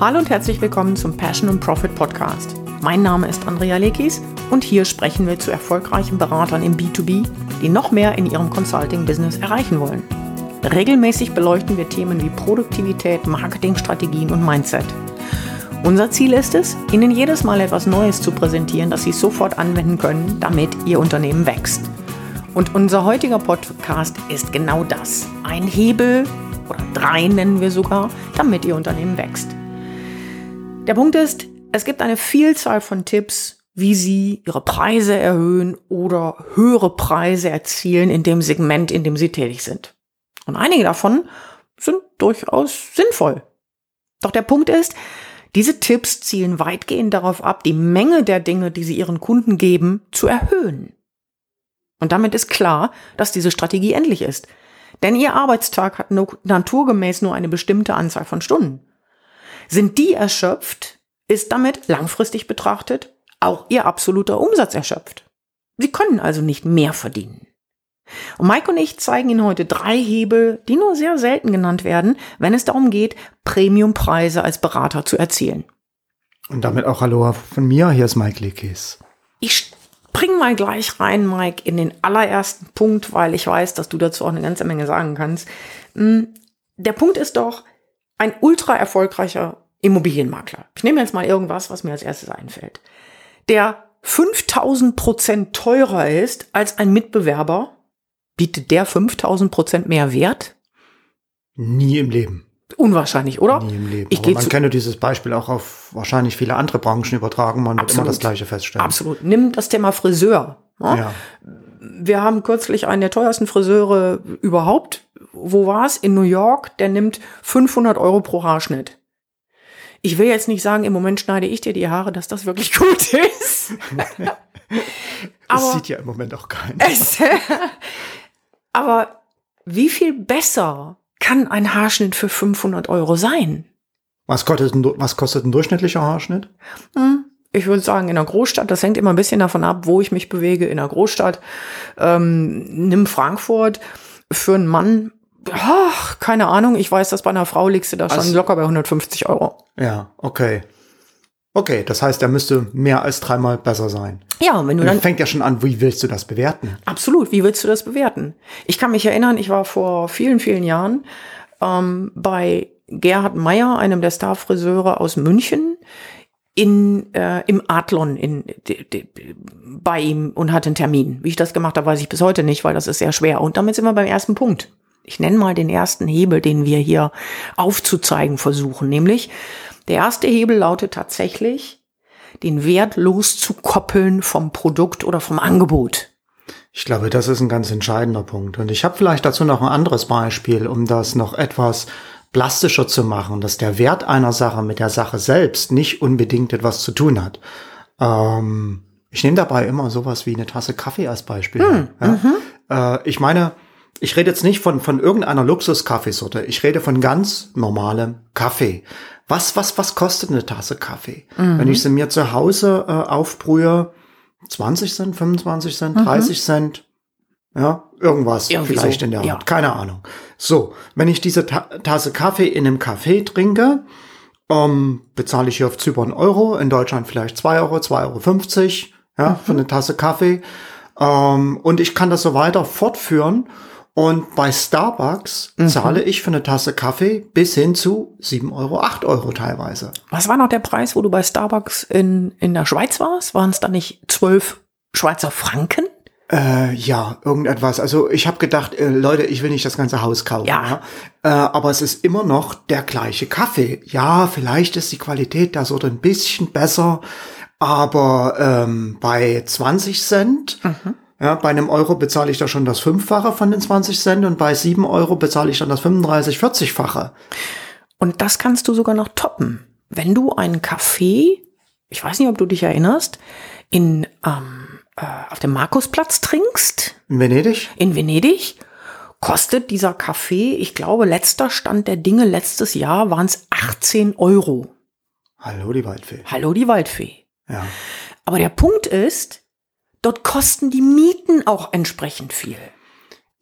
Hallo und herzlich willkommen zum Passion and Profit Podcast. Mein Name ist Andrea Lekis und hier sprechen wir zu erfolgreichen Beratern im B2B, die noch mehr in ihrem Consulting-Business erreichen wollen. Regelmäßig beleuchten wir Themen wie Produktivität, Marketingstrategien und Mindset. Unser Ziel ist es, Ihnen jedes Mal etwas Neues zu präsentieren, das Sie sofort anwenden können, damit Ihr Unternehmen wächst. Und unser heutiger Podcast ist genau das. Ein Hebel oder drei nennen wir sogar, damit Ihr Unternehmen wächst. Der Punkt ist, es gibt eine Vielzahl von Tipps, wie Sie Ihre Preise erhöhen oder höhere Preise erzielen in dem Segment, in dem Sie tätig sind. Und einige davon sind durchaus sinnvoll. Doch der Punkt ist, diese Tipps zielen weitgehend darauf ab, die Menge der Dinge, die Sie Ihren Kunden geben, zu erhöhen. Und damit ist klar, dass diese Strategie endlich ist. Denn Ihr Arbeitstag hat naturgemäß nur eine bestimmte Anzahl von Stunden. Sind die erschöpft, ist damit langfristig betrachtet auch Ihr absoluter Umsatz erschöpft. Sie können also nicht mehr verdienen. Und Mike und ich zeigen Ihnen heute drei Hebel, die nur sehr selten genannt werden, wenn es darum geht, Premiumpreise als Berater zu erzielen. Und damit auch Hallo von mir, hier ist Mike Lekes. Ich spring mal gleich rein, Mike, in den allerersten Punkt, weil ich weiß, dass du dazu auch eine ganze Menge sagen kannst. Hm, der Punkt ist doch, ein ultra erfolgreicher Immobilienmakler. Ich nehme jetzt mal irgendwas, was mir als erstes einfällt. Der 5000 Prozent teurer ist als ein Mitbewerber, bietet der 5000 Prozent mehr Wert? Nie im Leben. Unwahrscheinlich, oder? Nie im Leben. Ich Aber man könnte dieses Beispiel auch auf wahrscheinlich viele andere Branchen übertragen. Man Absolut. wird immer das Gleiche feststellen. Absolut. Nimm das Thema Friseur. Ja? ja. Wir haben kürzlich einen der teuersten Friseure überhaupt. Wo war es? In New York. Der nimmt 500 Euro pro Haarschnitt. Ich will jetzt nicht sagen, im Moment schneide ich dir die Haare, dass das wirklich gut ist. das sieht ja im Moment auch keiner. aber wie viel besser kann ein Haarschnitt für 500 Euro sein? Was kostet ein, was kostet ein durchschnittlicher Haarschnitt? Hm, ich würde sagen, in der Großstadt, das hängt immer ein bisschen davon ab, wo ich mich bewege. In der Großstadt, ähm, nimm Frankfurt für einen Mann, ach, keine Ahnung, ich weiß, dass bei einer Frau liegst du da also, schon locker bei 150 Euro. Ja, okay. Okay, das heißt, er müsste mehr als dreimal besser sein. Ja, wenn du dann. Fängt ja schon an, wie willst du das bewerten? Absolut, wie willst du das bewerten? Ich kann mich erinnern, ich war vor vielen, vielen Jahren ähm, bei Gerhard Meyer, einem der Starfriseure aus München, in, äh, im Adlon in, de, de, bei ihm und hatte einen Termin. Wie ich das gemacht habe, weiß ich bis heute nicht, weil das ist sehr schwer. Und damit sind wir beim ersten Punkt. Ich nenne mal den ersten Hebel, den wir hier aufzuzeigen versuchen, nämlich der erste Hebel lautet tatsächlich, den Wert loszukoppeln vom Produkt oder vom Angebot. Ich glaube, das ist ein ganz entscheidender Punkt. Und ich habe vielleicht dazu noch ein anderes Beispiel, um das noch etwas plastischer zu machen, dass der Wert einer Sache mit der Sache selbst nicht unbedingt etwas zu tun hat. Ähm, ich nehme dabei immer sowas wie eine Tasse Kaffee als Beispiel. Hm, ja? Mhm. Äh, ich meine, ich rede jetzt nicht von, von irgendeiner Luxus-Kaffeesorte. Ich rede von ganz normalem Kaffee. Was, was, was kostet eine Tasse Kaffee? Mhm. Wenn ich sie mir zu Hause äh, aufbrühe, 20 Cent, 25 Cent, mhm. 30 Cent, ja, irgendwas Irgendwie vielleicht so. in der Art, ja. keine Ahnung. So, wenn ich diese Ta Tasse Kaffee in einem Café trinke, ähm, bezahle ich hier auf Zypern Euro, in Deutschland vielleicht 2 Euro, 2,50 Euro, ja, mhm. für eine Tasse Kaffee. Ähm, und ich kann das so weiter fortführen und bei Starbucks mhm. zahle ich für eine Tasse Kaffee bis hin zu 7 Euro, 8 Euro teilweise. Was war noch der Preis, wo du bei Starbucks in, in der Schweiz warst? Waren es da nicht 12 Schweizer Franken? Äh, ja, irgendetwas. Also ich habe gedacht, äh, Leute, ich will nicht das ganze Haus kaufen. Ja. ja? Äh, aber es ist immer noch der gleiche Kaffee. Ja, vielleicht ist die Qualität der Sorte ein bisschen besser, aber ähm, bei 20 Cent mhm ja, bei einem Euro bezahle ich da schon das Fünffache von den 20 Cent und bei sieben Euro bezahle ich dann das 35, 40-fache. Und das kannst du sogar noch toppen. Wenn du einen Kaffee, ich weiß nicht, ob du dich erinnerst, in, ähm, äh, auf dem Markusplatz trinkst. In Venedig? In Venedig kostet dieser Kaffee, ich glaube, letzter Stand der Dinge letztes Jahr waren es 18 Euro. Hallo die Waldfee. Hallo die Waldfee. Ja. Aber der Punkt ist, dort kosten die Mieten auch entsprechend viel.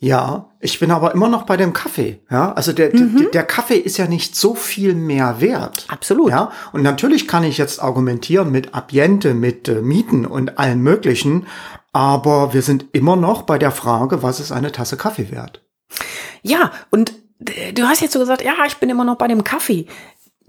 Ja, ich bin aber immer noch bei dem Kaffee. Ja, also der, mhm. der, der, Kaffee ist ja nicht so viel mehr wert. Absolut. Ja, und natürlich kann ich jetzt argumentieren mit Ambiente, mit äh, Mieten und allen möglichen. Aber wir sind immer noch bei der Frage, was ist eine Tasse Kaffee wert? Ja, und du hast jetzt so gesagt, ja, ich bin immer noch bei dem Kaffee.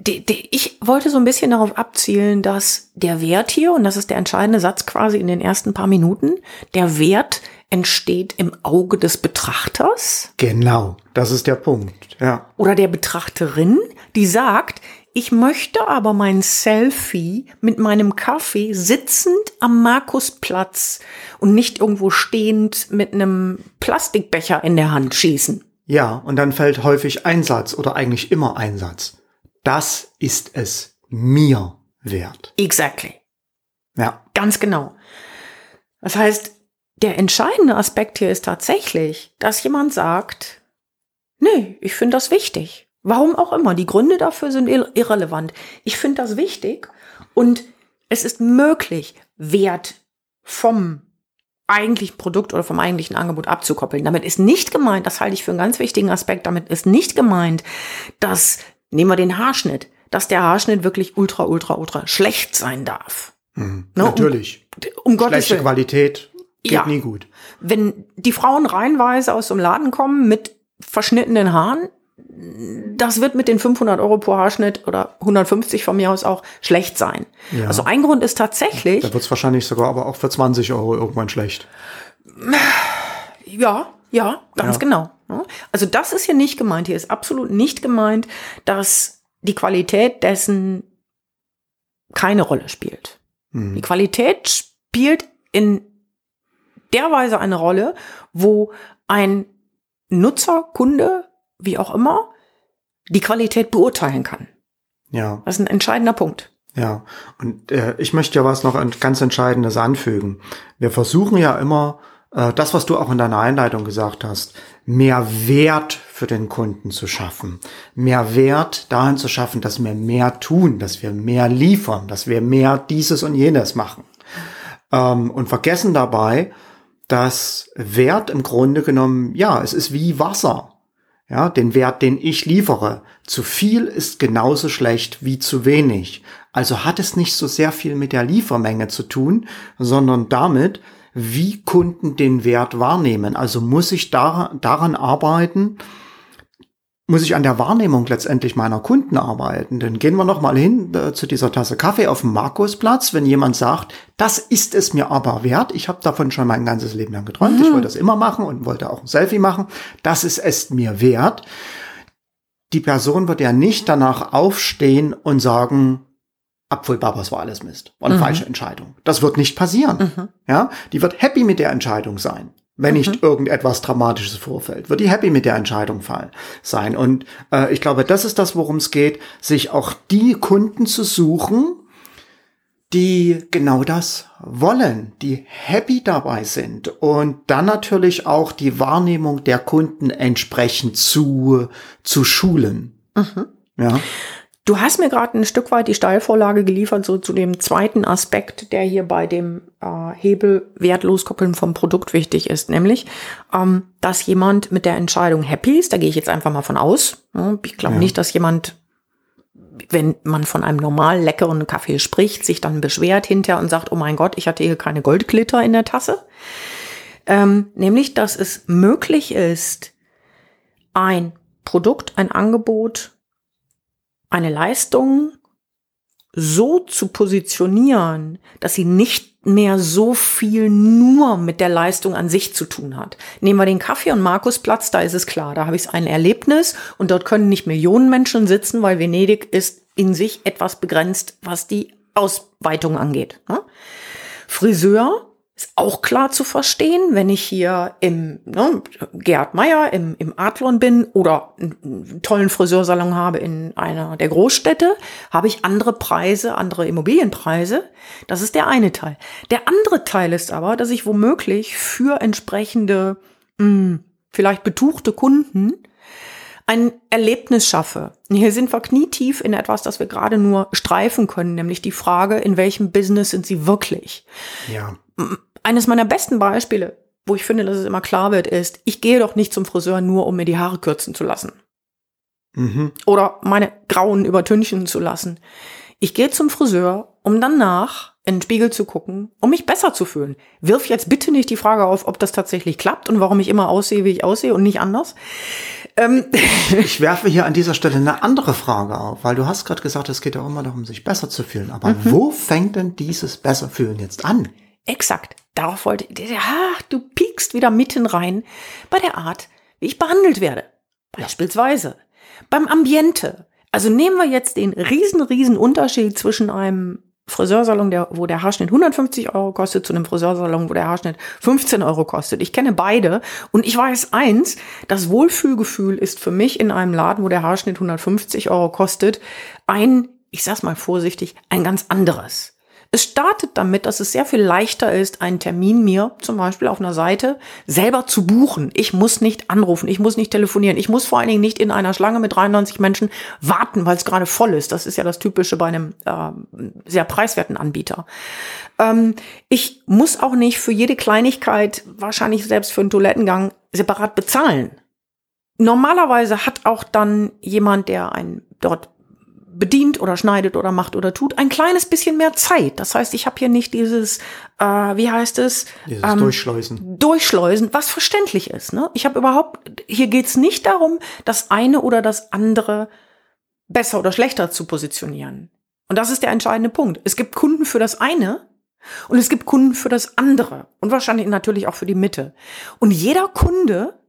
Ich wollte so ein bisschen darauf abzielen, dass der Wert hier, und das ist der entscheidende Satz quasi in den ersten paar Minuten, der Wert entsteht im Auge des Betrachters. Genau, das ist der Punkt, ja. Oder der Betrachterin, die sagt, ich möchte aber mein Selfie mit meinem Kaffee sitzend am Markusplatz und nicht irgendwo stehend mit einem Plastikbecher in der Hand schießen. Ja, und dann fällt häufig Einsatz oder eigentlich immer Einsatz. Das ist es mir wert. Exactly. Ja. Ganz genau. Das heißt, der entscheidende Aspekt hier ist tatsächlich, dass jemand sagt, nee, ich finde das wichtig. Warum auch immer. Die Gründe dafür sind irrelevant. Ich finde das wichtig und es ist möglich, Wert vom eigentlichen Produkt oder vom eigentlichen Angebot abzukoppeln. Damit ist nicht gemeint, das halte ich für einen ganz wichtigen Aspekt, damit ist nicht gemeint, dass, nehmen wir den Haarschnitt, dass der Haarschnitt wirklich ultra, ultra, ultra schlecht sein darf. Mhm, ne? Natürlich. Um, um Gottes Schlechte Willen. Qualität Geht ja. nie gut. Wenn die Frauen reihenweise aus dem Laden kommen mit verschnittenen Haaren, das wird mit den 500 Euro pro Haarschnitt oder 150 von mir aus auch schlecht sein. Ja. Also ein Grund ist tatsächlich. Da wird es wahrscheinlich sogar aber auch für 20 Euro irgendwann schlecht. Ja, ja, ganz ja. genau. Also das ist hier nicht gemeint. Hier ist absolut nicht gemeint, dass die Qualität dessen keine Rolle spielt. Mhm. Die Qualität spielt in der Weise eine Rolle, wo ein Nutzer, Kunde, wie auch immer, die Qualität beurteilen kann. Ja. Das ist ein entscheidender Punkt. Ja, und äh, ich möchte ja was noch ganz Entscheidendes anfügen. Wir versuchen ja immer, das, was du auch in deiner Einleitung gesagt hast, mehr Wert für den Kunden zu schaffen. Mehr Wert dahin zu schaffen, dass wir mehr tun, dass wir mehr liefern, dass wir mehr dieses und jenes machen. Ähm, und vergessen dabei, dass Wert im Grunde genommen, ja, es ist wie Wasser. Ja, den Wert, den ich liefere. Zu viel ist genauso schlecht wie zu wenig. Also hat es nicht so sehr viel mit der Liefermenge zu tun, sondern damit, wie Kunden den Wert wahrnehmen. Also muss ich daran, daran arbeiten, muss ich an der Wahrnehmung letztendlich meiner Kunden arbeiten. Dann gehen wir noch mal hin äh, zu dieser Tasse Kaffee auf dem Markusplatz, wenn jemand sagt, das ist es mir aber wert. Ich habe davon schon mein ganzes Leben lang geträumt. Mhm. Ich wollte das immer machen und wollte auch ein Selfie machen. Das ist es mir wert. Die Person wird ja nicht danach aufstehen und sagen, Apfelbabas war alles Mist. War eine mhm. falsche Entscheidung. Das wird nicht passieren. Mhm. Ja, die wird happy mit der Entscheidung sein wenn mhm. nicht irgendetwas Dramatisches vorfällt, wird die happy mit der Entscheidung fallen, sein. Und äh, ich glaube, das ist das, worum es geht, sich auch die Kunden zu suchen, die genau das wollen, die happy dabei sind und dann natürlich auch die Wahrnehmung der Kunden entsprechend zu, zu schulen. Mhm. Ja. Du hast mir gerade ein Stück weit die Steilvorlage geliefert, so zu dem zweiten Aspekt, der hier bei dem äh, Hebel wertloskoppeln vom Produkt wichtig ist, nämlich, ähm, dass jemand mit der Entscheidung happy ist. Da gehe ich jetzt einfach mal von aus. Ich glaube ja. nicht, dass jemand, wenn man von einem normal leckeren Kaffee spricht, sich dann beschwert hinterher und sagt, oh mein Gott, ich hatte hier keine Goldglitter in der Tasse. Ähm, nämlich, dass es möglich ist, ein Produkt, ein Angebot eine Leistung so zu positionieren, dass sie nicht mehr so viel nur mit der Leistung an sich zu tun hat. Nehmen wir den Kaffee- und Markusplatz, da ist es klar, da habe ich ein Erlebnis und dort können nicht Millionen Menschen sitzen, weil Venedig ist in sich etwas begrenzt, was die Ausweitung angeht. Ne? Friseur ist auch klar zu verstehen, wenn ich hier im ne, Gerhard Meyer im, im Adlon bin oder einen tollen Friseursalon habe in einer der Großstädte, habe ich andere Preise, andere Immobilienpreise. Das ist der eine Teil. Der andere Teil ist aber, dass ich womöglich für entsprechende, mh, hm, vielleicht betuchte Kunden ein Erlebnis schaffe. Hier sind wir knietief in etwas, das wir gerade nur streifen können, nämlich die Frage, in welchem Business sind Sie wirklich? Ja eines meiner besten Beispiele wo ich finde, dass es immer klar wird, ist, ich gehe doch nicht zum Friseur nur, um mir die Haare kürzen zu lassen. Mhm. Oder meine grauen übertünchen zu lassen. Ich gehe zum Friseur, um danach in den Spiegel zu gucken, um mich besser zu fühlen. Wirf jetzt bitte nicht die Frage auf, ob das tatsächlich klappt und warum ich immer aussehe, wie ich aussehe und nicht anders. Ähm. Ich werfe hier an dieser Stelle eine andere Frage auf, weil du hast gerade gesagt, es geht auch immer darum, sich besser zu fühlen. Aber mhm. wo fängt denn dieses Besserfühlen jetzt an? Exakt. Darauf wollte ich. Ja, du piekst wieder mitten rein bei der Art, wie ich behandelt werde. Beispielsweise beim Ambiente. Also nehmen wir jetzt den riesen, riesen Unterschied zwischen einem Friseursalon, der, wo der Haarschnitt 150 Euro kostet, zu einem Friseursalon, wo der Haarschnitt 15 Euro kostet. Ich kenne beide und ich weiß eins, das Wohlfühlgefühl ist für mich in einem Laden, wo der Haarschnitt 150 Euro kostet, ein, ich sag's mal vorsichtig, ein ganz anderes. Es startet damit, dass es sehr viel leichter ist, einen Termin mir zum Beispiel auf einer Seite selber zu buchen. Ich muss nicht anrufen, ich muss nicht telefonieren, ich muss vor allen Dingen nicht in einer Schlange mit 93 Menschen warten, weil es gerade voll ist. Das ist ja das Typische bei einem äh, sehr preiswerten Anbieter. Ähm, ich muss auch nicht für jede Kleinigkeit, wahrscheinlich selbst für einen Toilettengang, separat bezahlen. Normalerweise hat auch dann jemand, der einen dort bedient oder schneidet oder macht oder tut, ein kleines bisschen mehr Zeit. Das heißt, ich habe hier nicht dieses, äh, wie heißt es? Dieses ähm, Durchschleusen. Durchschleusen, was verständlich ist. Ne? Ich habe überhaupt, hier geht's nicht darum, das eine oder das andere besser oder schlechter zu positionieren. Und das ist der entscheidende Punkt. Es gibt Kunden für das eine und es gibt Kunden für das andere und wahrscheinlich natürlich auch für die Mitte. Und jeder Kunde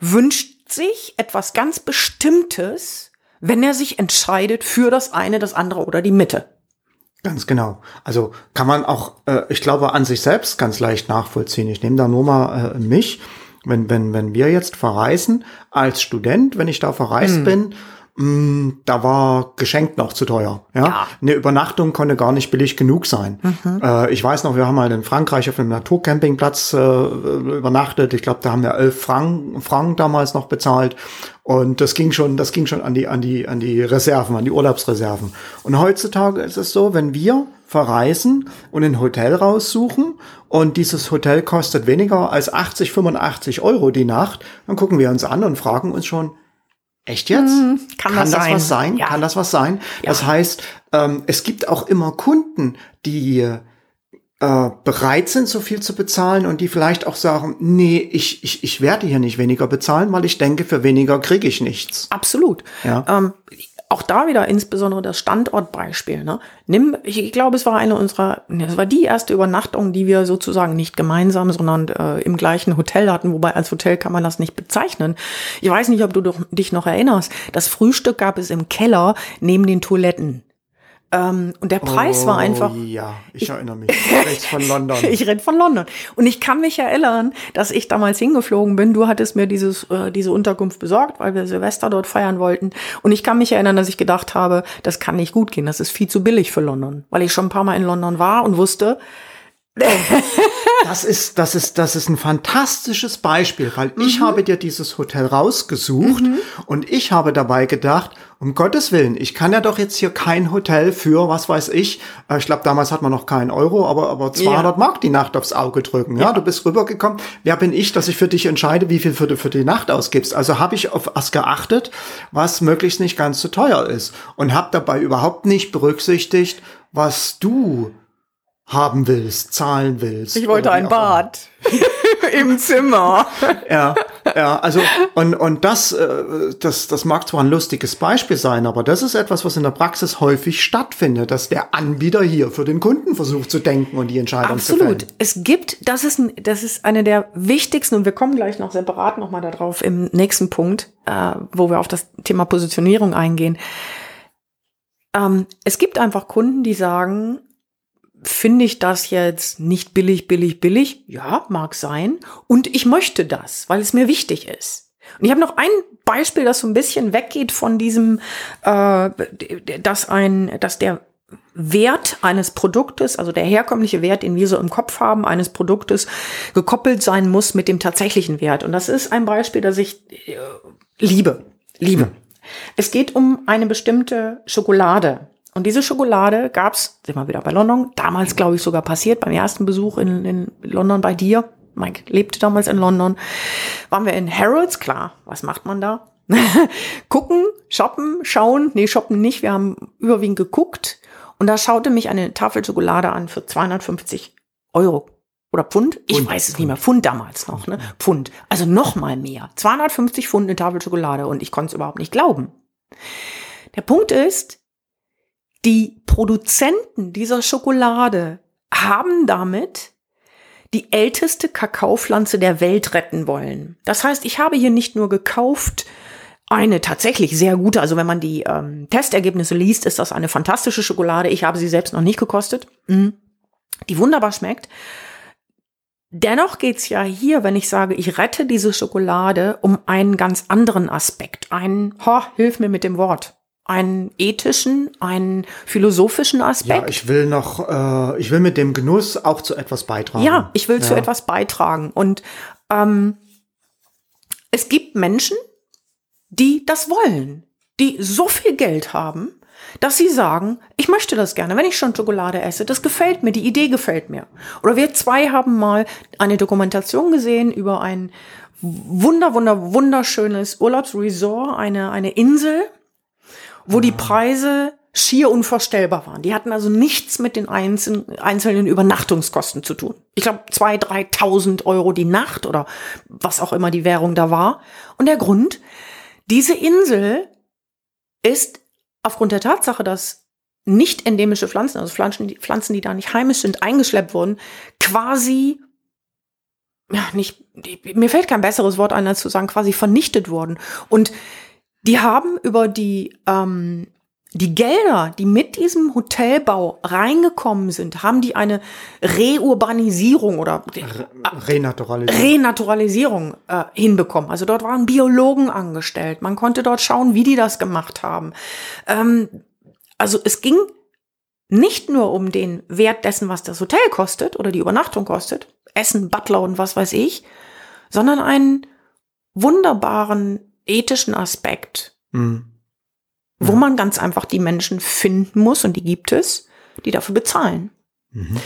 wünscht sich etwas ganz Bestimmtes, wenn er sich entscheidet für das eine, das andere oder die Mitte. Ganz genau. Also kann man auch, äh, ich glaube, an sich selbst ganz leicht nachvollziehen. Ich nehme da nur mal äh, mich. Wenn, wenn, wenn wir jetzt verreisen, als Student, wenn ich da verreist hm. bin, Mm, da war geschenkt noch zu teuer. Ja? ja? Eine Übernachtung konnte gar nicht billig genug sein. Mhm. Äh, ich weiß noch, wir haben mal in Frankreich auf einem Naturcampingplatz äh, übernachtet. Ich glaube, da haben wir elf Franken, Franken damals noch bezahlt. Und das ging schon, das ging schon an die, an die, an die Reserven, an die Urlaubsreserven. Und heutzutage ist es so, wenn wir verreisen und ein Hotel raussuchen und dieses Hotel kostet weniger als 80, 85 Euro die Nacht, dann gucken wir uns an und fragen uns schon, Echt jetzt? Hm, kann, kann das, das was sein? Ja. Kann das was sein? Ja. Das heißt, ähm, es gibt auch immer Kunden, die äh, bereit sind, so viel zu bezahlen und die vielleicht auch sagen, nee, ich, ich, ich werde hier nicht weniger bezahlen, weil ich denke, für weniger kriege ich nichts. Absolut. Ja. Ähm, auch da wieder insbesondere das Standortbeispiel. Ne? Nimm, ich glaube, es war eine unserer, es war die erste Übernachtung, die wir sozusagen nicht gemeinsam, sondern äh, im gleichen Hotel hatten. Wobei als Hotel kann man das nicht bezeichnen. Ich weiß nicht, ob du dich noch erinnerst. Das Frühstück gab es im Keller neben den Toiletten. Ähm, und der Preis oh, war einfach. Ja, ich, ich erinnere mich. Ich rede von London. ich rede von London. Und ich kann mich erinnern, dass ich damals hingeflogen bin. Du hattest mir dieses, äh, diese Unterkunft besorgt, weil wir Silvester dort feiern wollten. Und ich kann mich erinnern, dass ich gedacht habe, das kann nicht gut gehen. Das ist viel zu billig für London. Weil ich schon ein paar Mal in London war und wusste, das ist, das ist, das ist ein fantastisches Beispiel, weil mhm. ich habe dir dieses Hotel rausgesucht mhm. und ich habe dabei gedacht, um Gottes Willen, ich kann ja doch jetzt hier kein Hotel für, was weiß ich, äh, ich glaube, damals hat man noch keinen Euro, aber, aber 200 ja. Mark die Nacht aufs Auge drücken. Ja, ja, du bist rübergekommen. Wer bin ich, dass ich für dich entscheide, wie viel für die, für die Nacht ausgibst? Also habe ich auf was geachtet, was möglichst nicht ganz so teuer ist und habe dabei überhaupt nicht berücksichtigt, was du haben willst, zahlen willst. Ich wollte ein Bad im Zimmer. ja, ja, also und und das äh, das das mag zwar ein lustiges Beispiel sein, aber das ist etwas, was in der Praxis häufig stattfindet, dass der Anbieter hier für den Kunden versucht zu denken und die Entscheidung Absolut. zu. Absolut. Es gibt, das ist das ist eine der wichtigsten und wir kommen gleich noch separat noch mal darauf im nächsten Punkt, äh, wo wir auf das Thema Positionierung eingehen. Ähm, es gibt einfach Kunden, die sagen, finde ich das jetzt nicht billig, billig, billig? Ja, mag sein. Und ich möchte das, weil es mir wichtig ist. Und ich habe noch ein Beispiel, das so ein bisschen weggeht von diesem, äh, dass ein, dass der Wert eines Produktes, also der herkömmliche Wert, den wir so im Kopf haben, eines Produktes, gekoppelt sein muss mit dem tatsächlichen Wert. Und das ist ein Beispiel, das ich äh, liebe. Liebe. Es geht um eine bestimmte Schokolade. Und diese Schokolade gab's, sind wir wieder bei London, damals glaube ich sogar passiert, beim ersten Besuch in, in London bei dir. Mike lebte damals in London. Waren wir in Harrods, klar, was macht man da? Gucken, shoppen, schauen, nee, shoppen nicht, wir haben überwiegend geguckt und da schaute mich eine Tafel Schokolade an für 250 Euro oder Pfund, ich Pfund, weiß es nicht mehr, Pfund damals noch, ne? Pfund, also noch mal mehr, 250 Pfund eine Tafel Schokolade und ich konnte es überhaupt nicht glauben. Der Punkt ist, die Produzenten dieser Schokolade haben damit die älteste Kakaopflanze der Welt retten wollen. Das heißt, ich habe hier nicht nur gekauft eine tatsächlich sehr gute, also wenn man die ähm, Testergebnisse liest, ist das eine fantastische Schokolade. Ich habe sie selbst noch nicht gekostet, mhm. die wunderbar schmeckt. Dennoch geht's ja hier, wenn ich sage, ich rette diese Schokolade, um einen ganz anderen Aspekt. Einen, ho, hilf mir mit dem Wort einen ethischen, einen philosophischen Aspekt. Ja, ich will noch, äh, ich will mit dem Genuss auch zu etwas beitragen. Ja, ich will ja. zu etwas beitragen. Und ähm, es gibt Menschen, die das wollen, die so viel Geld haben, dass sie sagen, ich möchte das gerne, wenn ich schon Schokolade esse, das gefällt mir, die Idee gefällt mir. Oder wir zwei haben mal eine Dokumentation gesehen über ein wunder, wunder, wunderschönes Urlaubsresort, eine, eine Insel, wo die Preise schier unvorstellbar waren. Die hatten also nichts mit den einzelnen, Übernachtungskosten zu tun. Ich glaube, zwei, dreitausend Euro die Nacht oder was auch immer die Währung da war. Und der Grund, diese Insel ist aufgrund der Tatsache, dass nicht endemische Pflanzen, also Pflanzen, die, Pflanzen, die da nicht heimisch sind, eingeschleppt wurden, quasi ja, nicht, mir fällt kein besseres Wort ein, als zu sagen, quasi vernichtet wurden. Und die haben über die, ähm, die Gelder, die mit diesem Hotelbau reingekommen sind, haben die eine Reurbanisierung oder Re Renaturalisierung, Renaturalisierung äh, hinbekommen. Also dort waren Biologen angestellt. Man konnte dort schauen, wie die das gemacht haben. Ähm, also es ging nicht nur um den Wert dessen, was das Hotel kostet oder die Übernachtung kostet, Essen, Butler und was weiß ich, sondern einen wunderbaren ethischen Aspekt, mhm. wo man ganz einfach die Menschen finden muss, und die gibt es, die dafür bezahlen. Mhm.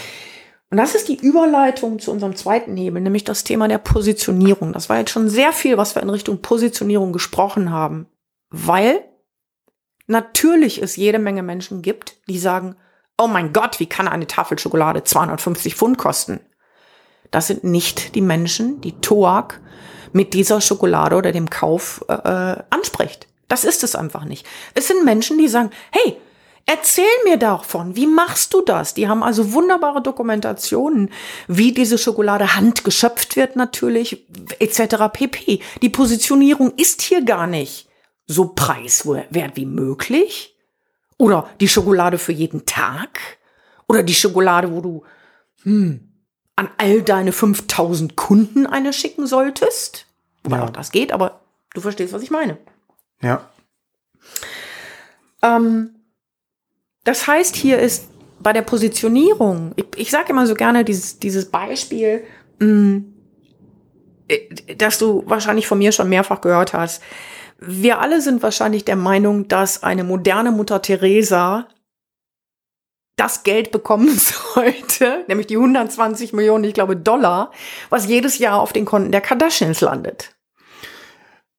Und das ist die Überleitung zu unserem zweiten Hebel, nämlich das Thema der Positionierung. Das war jetzt schon sehr viel, was wir in Richtung Positionierung gesprochen haben, weil natürlich es jede Menge Menschen gibt, die sagen, oh mein Gott, wie kann eine Tafel Schokolade 250 Pfund kosten? Das sind nicht die Menschen, die TOAC mit dieser Schokolade oder dem Kauf äh, äh, anspricht. Das ist es einfach nicht. Es sind Menschen, die sagen, hey, Erzähl mir davon, wie machst du das? Die haben also wunderbare Dokumentationen, wie diese Schokolade handgeschöpft wird natürlich, etc. pp. Die Positionierung ist hier gar nicht so preiswert wie möglich. Oder die Schokolade für jeden Tag. Oder die Schokolade, wo du hm, an all deine 5000 Kunden eine schicken solltest. Wobei ja. auch das geht, aber du verstehst, was ich meine. Ja. Ähm, das heißt, hier ist bei der Positionierung, ich, ich sage immer so gerne dieses, dieses Beispiel, mh, mm, äh, das du wahrscheinlich von mir schon mehrfach gehört hast. Wir alle sind wahrscheinlich der Meinung, dass eine moderne Mutter Teresa das Geld bekommen sollte, nämlich die 120 Millionen, ich glaube, Dollar, was jedes Jahr auf den Konten der Kardashians landet.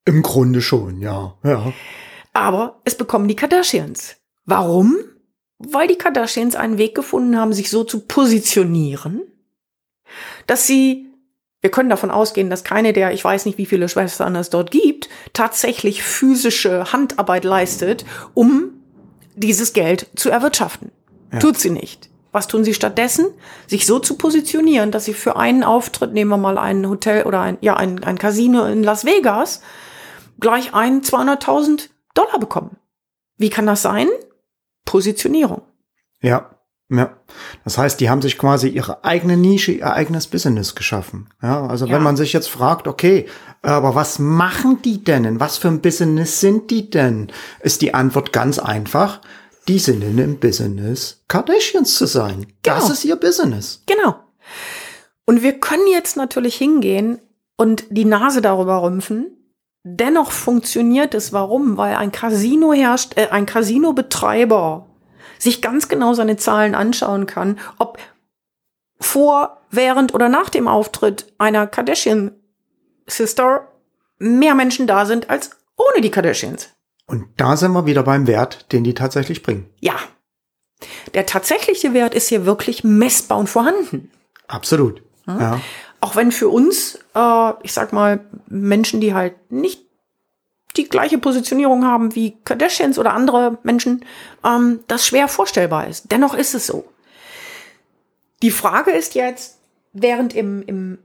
Im Grunde schon, ja, ja. Aber es bekommen die Kardashians. Warum? Weil die Kardashians einen Weg gefunden haben, sich so zu positionieren, dass sie, wir können davon ausgehen, dass keine der, ich weiß nicht, wie viele Schwestern es dort gibt, tatsächlich physische Handarbeit leistet, um dieses Geld zu erwirtschaften. Ja. Tut sie nicht. Was tun sie stattdessen? Sich so zu positionieren, dass sie für einen Auftritt, nehmen wir mal ein Hotel oder ein, ja, ein, ein Casino in Las Vegas, gleich ein 200.000 Dollar bekommen. Wie kann das sein? Positionierung. Ja, ja. Das heißt, die haben sich quasi ihre eigene Nische, ihr eigenes Business geschaffen. Ja, also ja. wenn man sich jetzt fragt, okay, aber was machen die denn? In was für ein Business sind die denn? Ist die Antwort ganz einfach die sind in dem Business, Kardashians zu sein. Genau. Das ist ihr Business. Genau. Und wir können jetzt natürlich hingehen und die Nase darüber rümpfen. Dennoch funktioniert es. Warum? Weil ein Casino herrscht, äh, ein Casino-Betreiber sich ganz genau seine Zahlen anschauen kann, ob vor, während oder nach dem Auftritt einer Kardashian Sister mehr Menschen da sind als ohne die Kardashians. Und da sind wir wieder beim Wert, den die tatsächlich bringen. Ja. Der tatsächliche Wert ist hier wirklich messbar und vorhanden. Absolut. Ja. ja. Auch wenn für uns, äh, ich sag mal, Menschen, die halt nicht die gleiche Positionierung haben wie Kardashians oder andere Menschen, ähm, das schwer vorstellbar ist. Dennoch ist es so. Die Frage ist jetzt, während im, im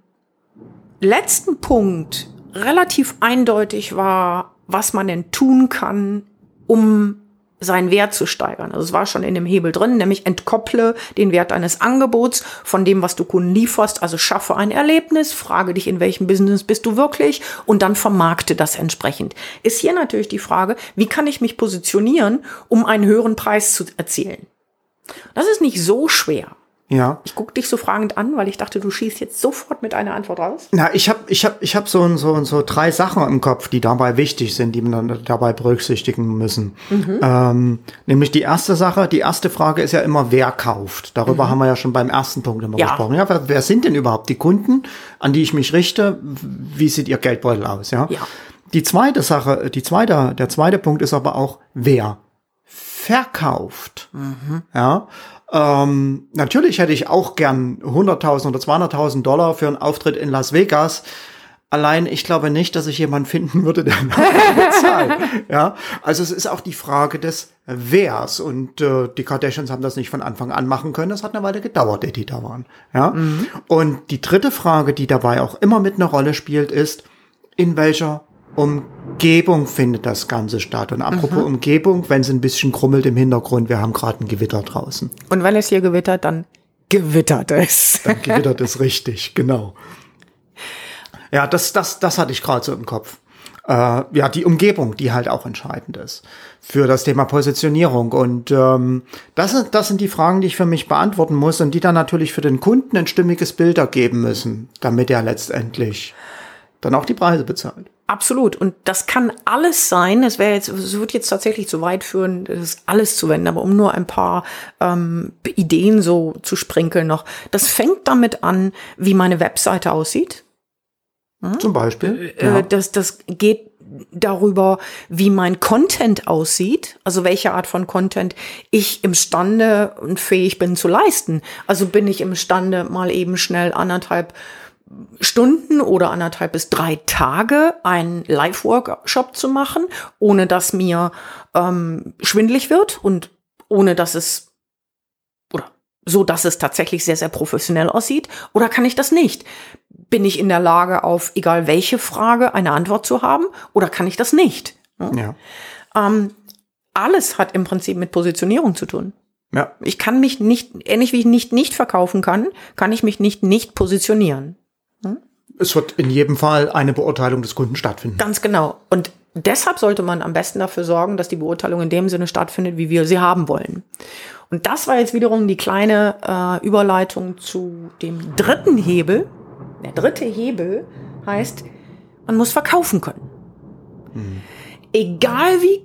letzten Punkt relativ eindeutig war, was man denn tun kann, um seinen Wert zu steigern. Also es war schon in dem Hebel drin, nämlich entkopple den Wert eines Angebots von dem, was du Kunden lieferst. Also schaffe ein Erlebnis, frage dich, in welchem Business bist du wirklich und dann vermarkte das entsprechend. Ist hier natürlich die Frage, wie kann ich mich positionieren, um einen höheren Preis zu erzielen? Das ist nicht so schwer. Ja. Ich gucke dich so fragend an, weil ich dachte, du schießt jetzt sofort mit einer Antwort raus. Na, ich habe ich hab, ich hab so, so, so drei Sachen im Kopf, die dabei wichtig sind, die man dabei berücksichtigen müssen. Mhm. Ähm, nämlich die erste Sache, die erste Frage ist ja immer, wer kauft. Darüber mhm. haben wir ja schon beim ersten Punkt immer ja. gesprochen. Ja, wer, wer sind denn überhaupt die Kunden, an die ich mich richte? Wie sieht ihr Geldbeutel aus? Ja. ja. Die zweite Sache, die zweite, der zweite Punkt ist aber auch, wer verkauft. Mhm. Ja. Ähm, natürlich hätte ich auch gern 100.000 oder 200.000 Dollar für einen Auftritt in Las Vegas. Allein ich glaube nicht, dass ich jemanden finden würde, der bezahlt. ja, also es ist auch die Frage des Wers und äh, die Kardashians haben das nicht von Anfang an machen können. Das hat eine Weile gedauert, ehe die da waren. Ja, mhm. und die dritte Frage, die dabei auch immer mit einer Rolle spielt, ist in welcher Umgebung findet das Ganze statt. Und apropos mhm. Umgebung, wenn es ein bisschen krummelt im Hintergrund, wir haben gerade ein Gewitter draußen. Und wenn es hier gewittert, dann gewittert es. Dann gewittert es richtig, genau. Ja, das, das, das hatte ich gerade so im Kopf. Äh, ja, die Umgebung, die halt auch entscheidend ist für das Thema Positionierung. Und ähm, das, sind, das sind die Fragen, die ich für mich beantworten muss und die dann natürlich für den Kunden ein stimmiges Bild ergeben müssen, damit er letztendlich dann auch die Preise bezahlt. Absolut. Und das kann alles sein. Es wäre jetzt, es wird jetzt tatsächlich zu weit führen, das alles zu wenden, aber um nur ein paar ähm, Ideen so zu sprinkeln noch. Das fängt damit an, wie meine Webseite aussieht. Hm? Zum Beispiel. Äh, ja. das, das geht darüber, wie mein Content aussieht, also welche Art von Content ich imstande und fähig bin zu leisten. Also bin ich imstande, mal eben schnell anderthalb Stunden oder anderthalb bis drei Tage einen Live-Workshop zu machen, ohne dass mir ähm, schwindlig wird und ohne dass es oder so, dass es tatsächlich sehr, sehr professionell aussieht? Oder kann ich das nicht? Bin ich in der Lage, auf egal welche Frage eine Antwort zu haben? Oder kann ich das nicht? Ja. Ähm, alles hat im Prinzip mit Positionierung zu tun. Ja. Ich kann mich nicht, ähnlich wie ich nicht nicht verkaufen kann, kann ich mich nicht nicht positionieren. Es wird in jedem Fall eine Beurteilung des Kunden stattfinden. Ganz genau. Und deshalb sollte man am besten dafür sorgen, dass die Beurteilung in dem Sinne stattfindet, wie wir sie haben wollen. Und das war jetzt wiederum die kleine äh, Überleitung zu dem dritten Hebel. Der dritte Hebel heißt, man muss verkaufen können. Hm. Egal wie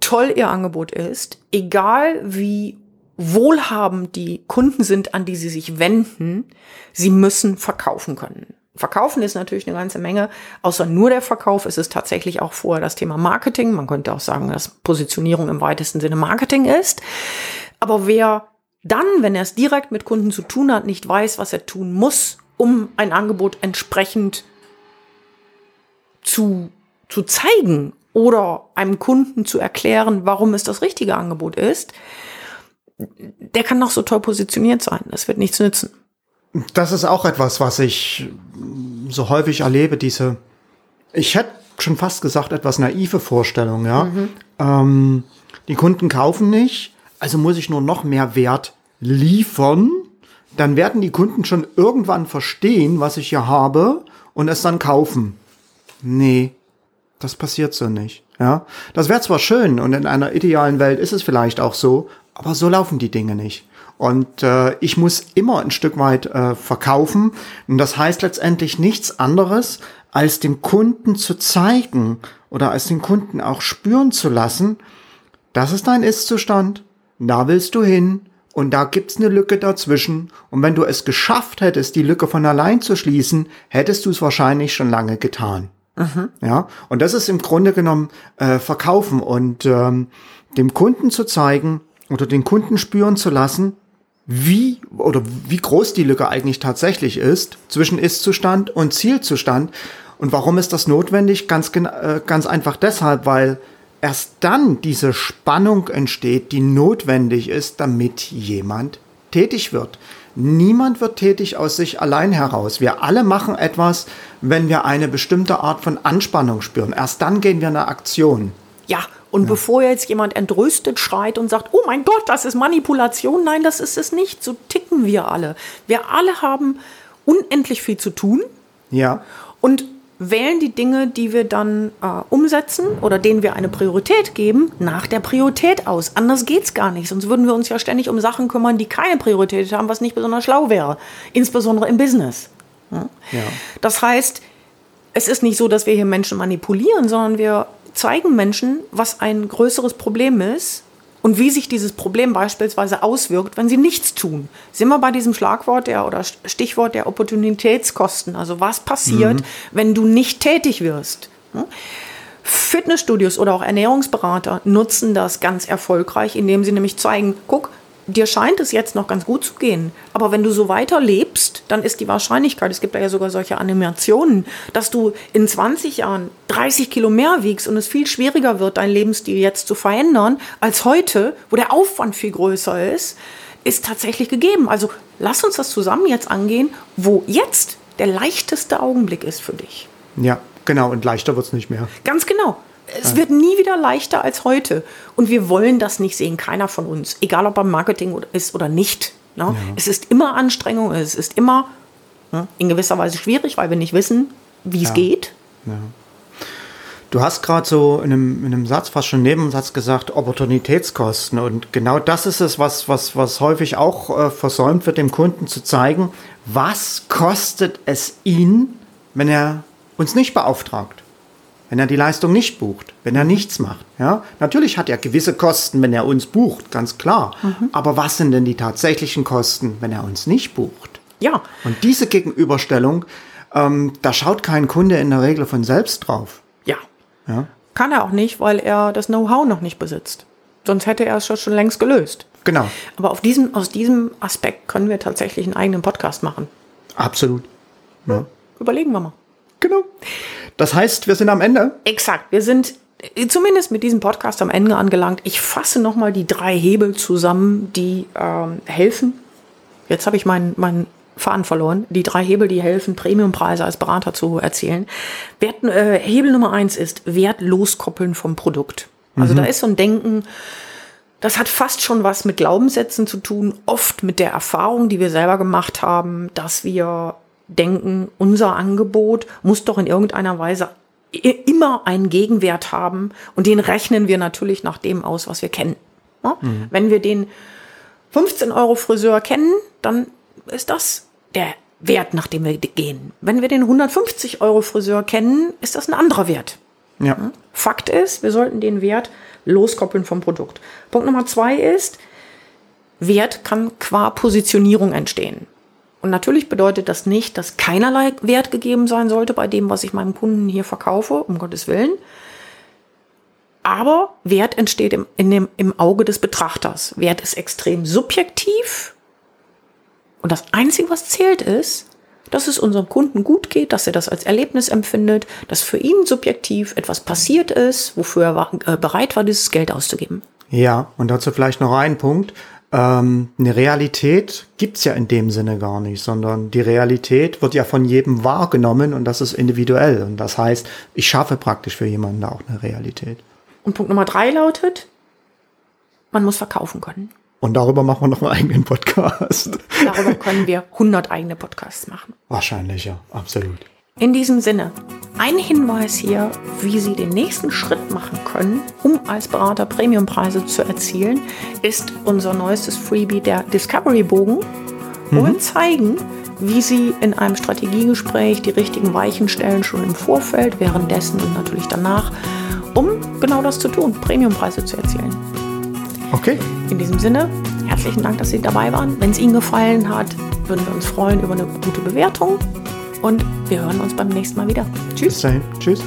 toll ihr Angebot ist, egal wie wohlhabend die Kunden sind, an die sie sich wenden, sie müssen verkaufen können. Verkaufen ist natürlich eine ganze Menge. Außer nur der Verkauf ist es tatsächlich auch vorher das Thema Marketing. Man könnte auch sagen, dass Positionierung im weitesten Sinne Marketing ist. Aber wer dann, wenn er es direkt mit Kunden zu tun hat, nicht weiß, was er tun muss, um ein Angebot entsprechend zu, zu zeigen oder einem Kunden zu erklären, warum es das richtige Angebot ist, der kann noch so toll positioniert sein. Das wird nichts nützen. Das ist auch etwas, was ich so häufig erlebe, diese, ich hätte schon fast gesagt, etwas naive Vorstellung, ja. Mhm. Ähm, die Kunden kaufen nicht, also muss ich nur noch mehr Wert liefern. Dann werden die Kunden schon irgendwann verstehen, was ich hier habe und es dann kaufen. Nee, das passiert so nicht. Ja, das wäre zwar schön und in einer idealen Welt ist es vielleicht auch so, aber so laufen die Dinge nicht. Und äh, ich muss immer ein Stück weit äh, verkaufen. Und das heißt letztendlich nichts anderes, als dem Kunden zu zeigen oder als den Kunden auch spüren zu lassen, das ist dein Ist-Zustand, da willst du hin und da gibt's eine Lücke dazwischen. Und wenn du es geschafft hättest, die Lücke von allein zu schließen, hättest du es wahrscheinlich schon lange getan. Mhm. Ja, und das ist im Grunde genommen äh, Verkaufen und ähm, dem Kunden zu zeigen oder den Kunden spüren zu lassen, wie oder wie groß die Lücke eigentlich tatsächlich ist zwischen Ist-Zustand und Zielzustand. Und warum ist das notwendig? Ganz, äh, ganz einfach deshalb, weil erst dann diese Spannung entsteht, die notwendig ist, damit jemand tätig wird. Niemand wird tätig aus sich allein heraus. Wir alle machen etwas, wenn wir eine bestimmte Art von Anspannung spüren. Erst dann gehen wir in eine Aktion. Ja, und ja. bevor jetzt jemand entrüstet schreit und sagt, oh mein Gott, das ist Manipulation, nein, das ist es nicht. So ticken wir alle. Wir alle haben unendlich viel zu tun. Ja. Und wählen die Dinge, die wir dann äh, umsetzen oder denen wir eine Priorität geben, nach der Priorität aus. Anders geht's gar nicht. Sonst würden wir uns ja ständig um Sachen kümmern, die keine Priorität haben, was nicht besonders schlau wäre. Insbesondere im Business. Ja? Ja. Das heißt, es ist nicht so, dass wir hier Menschen manipulieren, sondern wir zeigen Menschen, was ein größeres Problem ist und wie sich dieses Problem beispielsweise auswirkt, wenn sie nichts tun. Sind wir bei diesem Schlagwort der oder Stichwort der Opportunitätskosten? Also was passiert, mhm. wenn du nicht tätig wirst? Fitnessstudios oder auch Ernährungsberater nutzen das ganz erfolgreich, indem sie nämlich zeigen, guck, dir scheint es jetzt noch ganz gut zu gehen. Aber wenn du so weiter lebst, dann ist die Wahrscheinlichkeit, es gibt ja sogar solche Animationen, dass du in 20 Jahren 30 Kilo mehr wiegst und es viel schwieriger wird, deinen Lebensstil jetzt zu verändern, als heute, wo der Aufwand viel größer ist, ist tatsächlich gegeben. Also lass uns das zusammen jetzt angehen, wo jetzt der leichteste Augenblick ist für dich. Ja, genau. Und leichter wird es nicht mehr. Ganz genau. Es wird nie wieder leichter als heute. Und wir wollen das nicht sehen, keiner von uns. Egal ob beim Marketing ist oder nicht. Ne? Ja. Es ist immer Anstrengung, es ist immer ne, in gewisser Weise schwierig, weil wir nicht wissen, wie es ja. geht. Ja. Du hast gerade so in einem, in einem Satz, fast schon Nebensatz gesagt, Opportunitätskosten. Und genau das ist es, was, was, was häufig auch äh, versäumt wird, dem Kunden zu zeigen, was kostet es ihn, wenn er uns nicht beauftragt wenn er die Leistung nicht bucht, wenn er nichts macht. Ja, natürlich hat er gewisse Kosten, wenn er uns bucht, ganz klar. Mhm. Aber was sind denn die tatsächlichen Kosten, wenn er uns nicht bucht? Ja. Und diese Gegenüberstellung, ähm, da schaut kein Kunde in der Regel von selbst drauf. Ja. ja. Kann er auch nicht, weil er das Know-how noch nicht besitzt. Sonst hätte er es schon längst gelöst. Genau. Aber auf diesem, aus diesem Aspekt können wir tatsächlich einen eigenen Podcast machen. Absolut. Ja. Überlegen wir mal. Genau. Das heißt, wir sind am Ende. Exakt. Wir sind äh, zumindest mit diesem Podcast am Ende angelangt. Ich fasse nochmal die drei Hebel zusammen, die ähm, helfen. Jetzt habe ich meinen mein Faden verloren. Die drei Hebel, die helfen, Premiumpreise als Berater zu erzielen. Wert, äh, Hebel Nummer eins ist Wert loskoppeln vom Produkt. Also mhm. da ist so ein Denken, das hat fast schon was mit Glaubenssätzen zu tun, oft mit der Erfahrung, die wir selber gemacht haben, dass wir denken, unser Angebot muss doch in irgendeiner Weise immer einen Gegenwert haben und den rechnen wir natürlich nach dem aus, was wir kennen. Ja? Mhm. Wenn wir den 15 Euro Friseur kennen, dann ist das der Wert, nach dem wir gehen. Wenn wir den 150 Euro Friseur kennen, ist das ein anderer Wert. Ja. Fakt ist, wir sollten den Wert loskoppeln vom Produkt. Punkt Nummer zwei ist, Wert kann qua Positionierung entstehen. Und natürlich bedeutet das nicht, dass keinerlei Wert gegeben sein sollte bei dem, was ich meinem Kunden hier verkaufe, um Gottes Willen. Aber Wert entsteht im, dem, im Auge des Betrachters. Wert ist extrem subjektiv. Und das Einzige, was zählt, ist, dass es unserem Kunden gut geht, dass er das als Erlebnis empfindet, dass für ihn subjektiv etwas passiert ist, wofür er war, äh, bereit war, dieses Geld auszugeben. Ja, und dazu vielleicht noch ein Punkt. Ähm, eine Realität gibt's ja in dem Sinne gar nicht, sondern die Realität wird ja von jedem wahrgenommen und das ist individuell. Und das heißt, ich schaffe praktisch für jemanden auch eine Realität. Und Punkt Nummer drei lautet, man muss verkaufen können. Und darüber machen wir noch einen eigenen Podcast. Darüber können wir 100 eigene Podcasts machen. Wahrscheinlich, ja, absolut. In diesem Sinne, ein Hinweis hier, wie Sie den nächsten Schritt machen können, um als Berater Premiumpreise zu erzielen, ist unser neuestes Freebie, der Discovery-Bogen, wo mhm. wir zeigen, wie Sie in einem Strategiegespräch die richtigen Weichen stellen, schon im Vorfeld, währenddessen und natürlich danach, um genau das zu tun, Premiumpreise zu erzielen. Okay. In diesem Sinne, herzlichen Dank, dass Sie dabei waren. Wenn es Ihnen gefallen hat, würden wir uns freuen über eine gute Bewertung. Und wir hören uns beim nächsten Mal wieder. Tschüss. Bis dahin. Tschüss.